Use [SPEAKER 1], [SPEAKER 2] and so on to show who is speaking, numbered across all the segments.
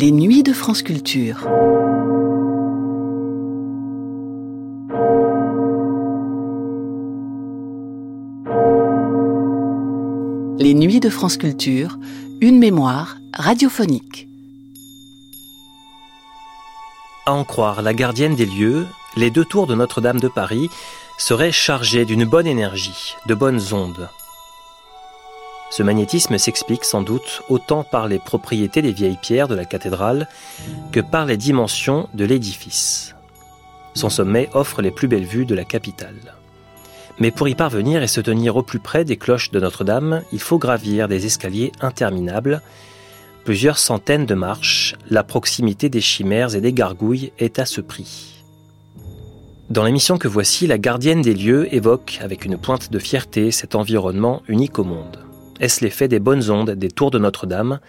[SPEAKER 1] Les nuits de France Culture. Les nuits de France Culture, une mémoire radiophonique.
[SPEAKER 2] À en croire la gardienne des lieux, les deux tours de Notre-Dame de Paris seraient chargées d'une bonne énergie, de bonnes ondes. Ce magnétisme s'explique sans doute autant par les propriétés des vieilles pierres de la cathédrale que par les dimensions de l'édifice. Son sommet offre les plus belles vues de la capitale. Mais pour y parvenir et se tenir au plus près des cloches de Notre-Dame, il faut gravir des escaliers interminables, plusieurs centaines de marches, la proximité des chimères et des gargouilles est à ce prix. Dans l'émission que voici, la gardienne des lieux évoque avec une pointe de fierté cet environnement unique au monde. Est-ce l'effet des bonnes ondes des tours de Notre-Dame?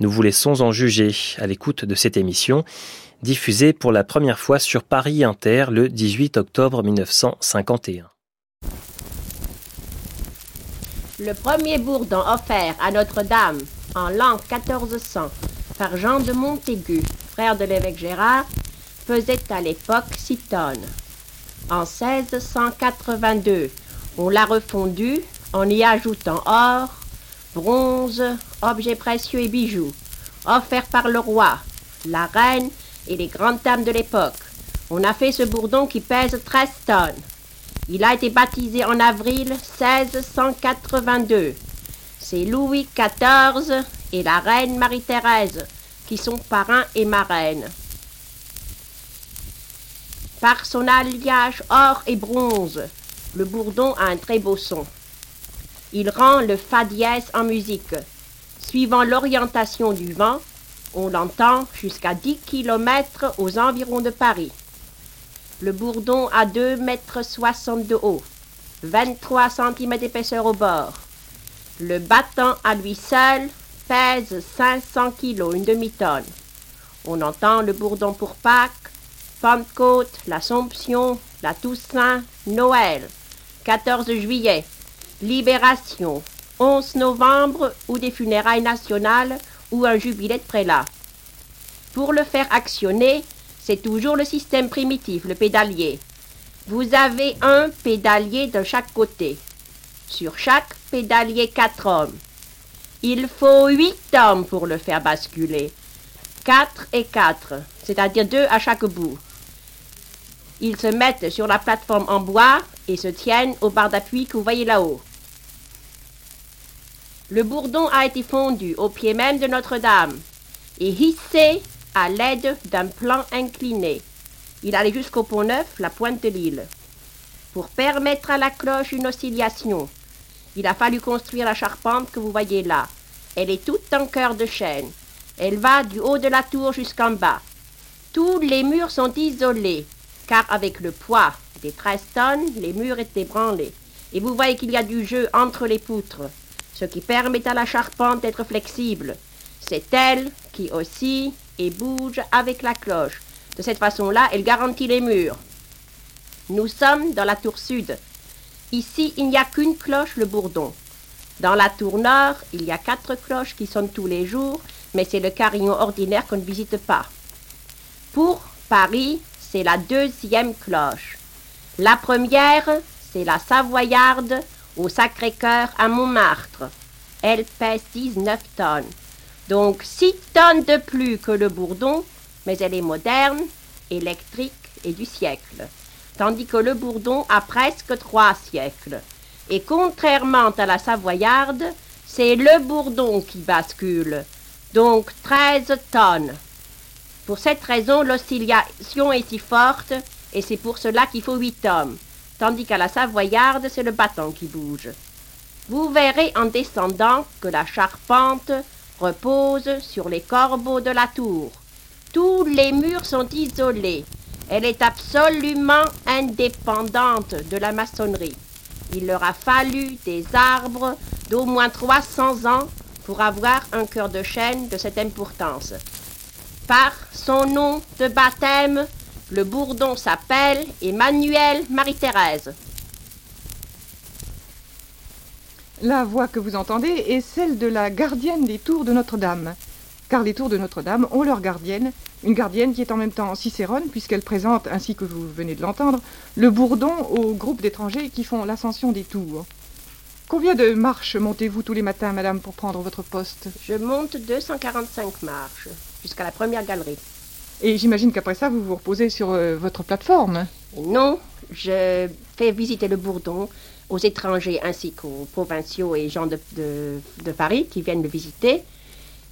[SPEAKER 2] Nous vous laissons en juger à l'écoute de cette émission, diffusée pour la première fois sur Paris Inter le 18 octobre 1951.
[SPEAKER 3] Le premier bourdon offert à Notre-Dame en l'an 1400 par Jean de Montaigu, frère de l'évêque Gérard, faisait à l'époque 6 tonnes. En 1682, on l'a refondu en y ajoutant or, bronze, objets précieux et bijoux, offerts par le roi, la reine et les grandes dames de l'époque. On a fait ce bourdon qui pèse 13 tonnes. Il a été baptisé en avril 1682. C'est Louis XIV et la reine Marie-Thérèse qui sont parrains et marraines. Par son alliage or et bronze, le bourdon a un très beau son. Il rend le fa dièse en musique. Suivant l'orientation du vent, on l'entend jusqu'à 10 km aux environs de Paris. Le bourdon a 2 mètres 60 de haut, 23 cm d'épaisseur au bord. Le battant à lui seul pèse 500 kg, une demi-tonne. On entend le bourdon pour Pâques, Pentecôte, l'Assomption, la Toussaint, Noël, 14 juillet, Libération, 11 novembre ou des funérailles nationales ou un jubilé de prélat. Pour le faire actionner, c'est toujours le système primitif, le pédalier. Vous avez un pédalier de chaque côté. Sur chaque pédalier, quatre hommes. Il faut huit hommes pour le faire basculer. Quatre et quatre, c'est-à-dire deux à chaque bout. Ils se mettent sur la plateforme en bois et se tiennent au bar d'appui que vous voyez là-haut. Le bourdon a été fondu au pied même de Notre-Dame et hissé à l'aide d'un plan incliné. Il allait jusqu'au pont neuf, la pointe de l'île. Pour permettre à la cloche une oscillation, il a fallu construire la charpente que vous voyez là. Elle est toute en cœur de chêne. Elle va du haut de la tour jusqu'en bas. Tous les murs sont isolés, car avec le poids des 13 tonnes, les murs étaient branlés. Et vous voyez qu'il y a du jeu entre les poutres ce qui permet à la charpente d'être flexible. C'est elle qui oscille et bouge avec la cloche. De cette façon-là, elle garantit les murs. Nous sommes dans la tour sud. Ici, il n'y a qu'une cloche, le bourdon. Dans la tour nord, il y a quatre cloches qui sonnent tous les jours, mais c'est le carillon ordinaire qu'on ne visite pas. Pour Paris, c'est la deuxième cloche. La première, c'est la savoyarde au Sacré-Cœur à Montmartre. Elle pèse 19 tonnes, donc 6 tonnes de plus que le bourdon, mais elle est moderne, électrique et du siècle, tandis que le bourdon a presque trois siècles. Et contrairement à la savoyarde, c'est le bourdon qui bascule, donc 13 tonnes. Pour cette raison, l'oscillation est si forte, et c'est pour cela qu'il faut 8 hommes tandis qu'à la Savoyarde, c'est le bâton qui bouge. Vous verrez en descendant que la charpente repose sur les corbeaux de la tour. Tous les murs sont isolés. Elle est absolument indépendante de la maçonnerie. Il leur a fallu des arbres d'au moins 300 ans pour avoir un cœur de chêne de cette importance. Par son nom de baptême, le bourdon s'appelle Emmanuel Marie-Thérèse.
[SPEAKER 4] La voix que vous entendez est celle de la gardienne des tours de Notre-Dame. car les tours de Notre-Dame ont leur gardienne, une gardienne qui est en même temps cicérone, puisqu'elle présente, ainsi que vous venez de l'entendre, le bourdon au groupe d'étrangers qui font l'ascension des tours. Combien de marches montez-vous tous les matins, madame, pour prendre votre poste?
[SPEAKER 3] Je monte 245 marches jusqu'à la première galerie.
[SPEAKER 4] Et j'imagine qu'après ça, vous vous reposez sur euh, votre plateforme.
[SPEAKER 3] Non, je fais visiter le bourdon aux étrangers ainsi qu'aux provinciaux et gens de, de- de Paris qui viennent le visiter.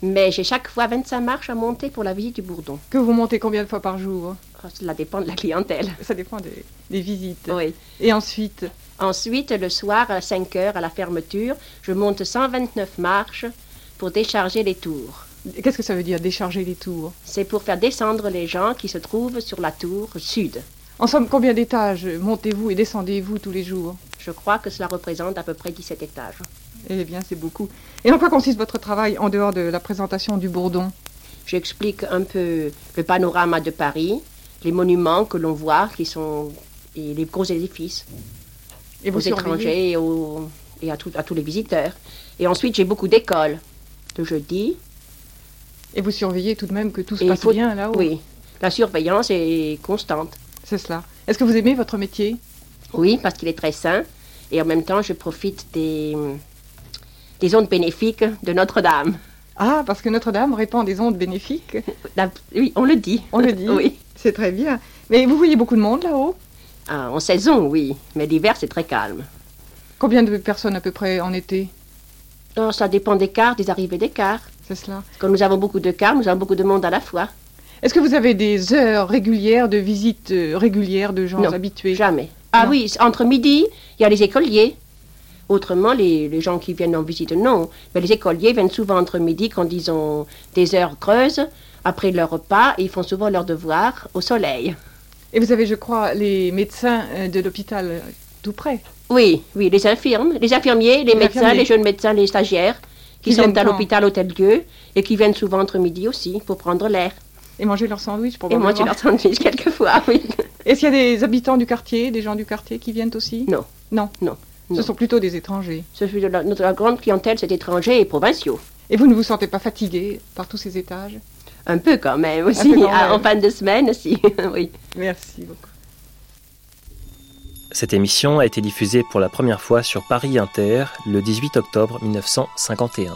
[SPEAKER 3] Mais j'ai chaque fois 25 marches à monter pour la visite du bourdon.
[SPEAKER 4] Que vous montez combien de fois par jour?
[SPEAKER 3] Oh, Cela dépend de la clientèle.
[SPEAKER 4] Ça dépend des, des visites.
[SPEAKER 3] Oui.
[SPEAKER 4] Et ensuite,
[SPEAKER 3] Ensuite, le soir, à 5 heures, à la fermeture, je monte 129 marches pour décharger les tours.
[SPEAKER 4] Qu'est-ce que ça veut dire décharger les tours
[SPEAKER 3] C'est pour faire descendre les gens qui se trouvent sur la tour sud.
[SPEAKER 4] En somme, combien d'étages montez-vous et descendez-vous tous les jours
[SPEAKER 3] Je crois que cela représente à peu près 17 étages.
[SPEAKER 4] Eh bien, c'est beaucoup. Et en quoi consiste votre travail en dehors de la présentation du bourdon
[SPEAKER 3] J'explique un peu le panorama de Paris, les monuments que l'on voit, qui sont et les gros édifices
[SPEAKER 4] Et
[SPEAKER 3] aux étrangers et, aux- et à, tout- à tous les visiteurs. Et ensuite, j'ai beaucoup d'écoles le jeudi.
[SPEAKER 4] Et vous surveillez tout de même que tout se
[SPEAKER 3] Et
[SPEAKER 4] passe
[SPEAKER 3] faut-
[SPEAKER 4] bien là-haut
[SPEAKER 3] Oui, la surveillance est constante.
[SPEAKER 4] C'est cela. Est-ce que vous aimez votre métier?
[SPEAKER 3] Oui, parce qu'il est très sain. Et en même temps, je profite des, des ondes bénéfiques de Notre-Dame.
[SPEAKER 4] Ah, parce que Notre-Dame répand des ondes bénéfiques?
[SPEAKER 3] La- Oui, on le dit.
[SPEAKER 4] On le dit.
[SPEAKER 3] Oui.
[SPEAKER 4] C'est très bien. Mais vous voyez beaucoup de monde là-haut?
[SPEAKER 3] Ah, en saison, oui. Mais l'hiver, c'est très calme.
[SPEAKER 4] Combien de personnes à peu près en été?
[SPEAKER 3] Alors, ça dépend des cars, des arrivées des cars.
[SPEAKER 4] C'est cela.
[SPEAKER 3] Quand nous avons beaucoup de cars, nous avons beaucoup de monde à la fois.
[SPEAKER 4] Est-ce que vous avez des heures régulières de visites euh, régulières de gens
[SPEAKER 3] Non,
[SPEAKER 4] habitués
[SPEAKER 3] Jamais. Ah
[SPEAKER 4] Non.
[SPEAKER 3] oui, entre midi, il y a les écoliers. Autrement, les, les gens qui viennent en visite, non. Mais les écoliers viennent souvent entre midi quand ils ont des heures creuses, après leur repas, et ils font souvent leurs devoirs au soleil.
[SPEAKER 4] Et vous avez, je crois, les médecins euh, de l'hôpital euh, tout près.
[SPEAKER 3] Oui, oui, les infirmes, les infirmiers, les,
[SPEAKER 4] Les
[SPEAKER 3] médecins,
[SPEAKER 4] infirmiers.
[SPEAKER 3] les jeunes médecins, les stagiaires, qui, sont à l'hôpital Hôtel-Dieu et qui viennent souvent entre midi aussi pour prendre l'air.
[SPEAKER 4] Et manger leur sandwich
[SPEAKER 3] Et
[SPEAKER 4] probablement.
[SPEAKER 3] moi, tu leur sandwich quelquefois, oui.
[SPEAKER 4] Est-ce qu'il y a des habitants du quartier, des gens du quartier qui viennent aussi?
[SPEAKER 3] Non.
[SPEAKER 4] Non.
[SPEAKER 3] Non.
[SPEAKER 4] Ce
[SPEAKER 3] Non.
[SPEAKER 4] sont plutôt des étrangers.
[SPEAKER 3] Ce la- notre grande clientèle, c'est étrangers et provinciaux.
[SPEAKER 4] Et vous ne vous sentez pas fatigué par tous ces étages?
[SPEAKER 3] Un peu quand même aussi,
[SPEAKER 4] quand même.
[SPEAKER 3] en fin de semaine aussi, oui.
[SPEAKER 4] Merci beaucoup.
[SPEAKER 2] Cette émission a été diffusée pour la première fois sur Paris Inter le 18 octobre 1951.